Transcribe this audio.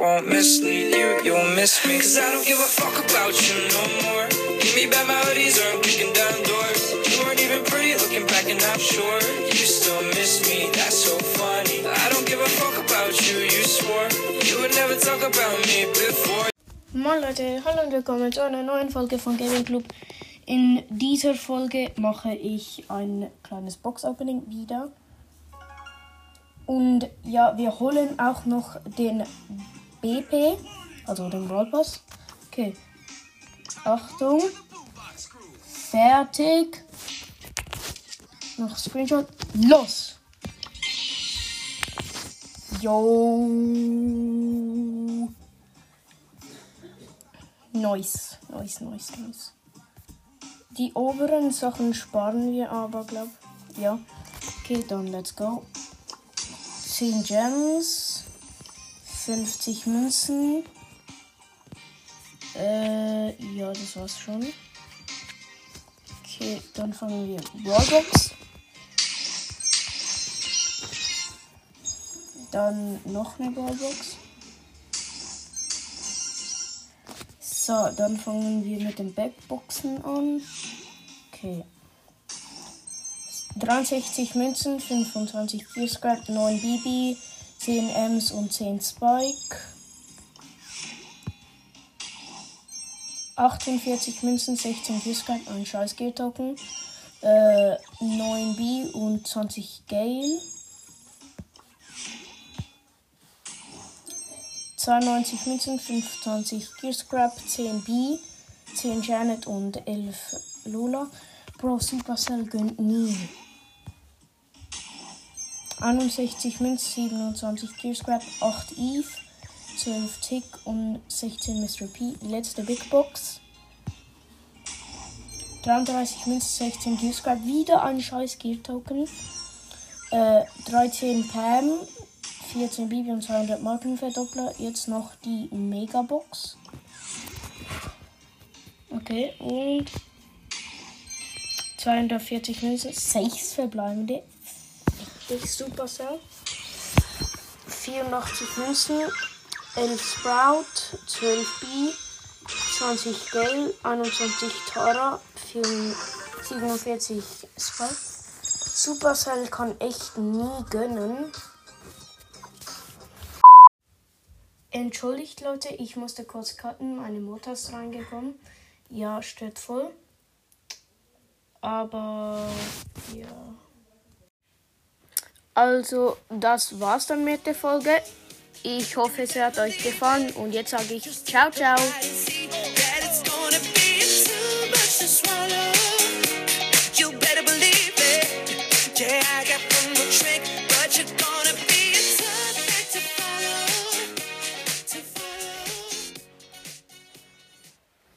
won't mislead you, you'll miss me. Cause I don't give a fuck about you no more. Give me back my hoodies or I'm kicking down doors. You weren't even pretty looking back and I'm sure you still miss me, that's so funny. I don't give a fuck about you, you swore you would never talk about me before. Moin Leute, hallo und willkommen zu einer neuen Folge von Gaming Club. In dieser Folge mache ich ein kleines Box-Opening wieder. Und ja, wir holen auch noch den BP, also den Brawl Pass. Okay. Achtung. Fertig. Noch Screenshot. Los! Yo. Nice, nice, nice, nice. Die oberen Sachen sparen wir aber, glaub. Ja. Okay, dann let's go. 10 Gems. 50 Münzen. Äh, ja, das war's schon. Okay, dann fangen wir Roblox. Dann noch eine Ballbox. So, dann fangen wir mit den Backboxen an. Okay. 63 Münzen, 25 Gear Scrap, 9 BB, 10 Ms und 10 Spike. 48 Münzen, 16 Gear Scrap, ein scheiß Gear Token. Äh, 9 B und 20 Gale. 92 Münzen, 25 Gear Scrap, 10 B, 10 Janet und 11 Lola. Bro, Supercell gönnt nie. 61 Münzen, 27 Gear Scrap, 8 Eve, 12 Tick und 16 Mr. P. Letzte Big Box. 33 Münzen, 16 Gear Scrap, wieder ein scheiß Gear Token. Äh, 13 Pam, 14 Bibi und 200 Markenverdoppler. Jetzt noch die Megabox. Okay, und 240 Münzen, 6 verbleibende. Richtig Supercell. 84 Münzen, 11 Sprout, 12 B, 20 Gale, 21 Tara, 47 Spike. Supercell kann echt nie gönnen. Entschuldigt Leute, ich musste kurz cutten, meine Mutter ist reingekommen. Ja, stört voll. Aber ja. Also, das war's dann mit der Folge. Ich hoffe, es hat euch gefallen und jetzt sage ich ciao, ciao.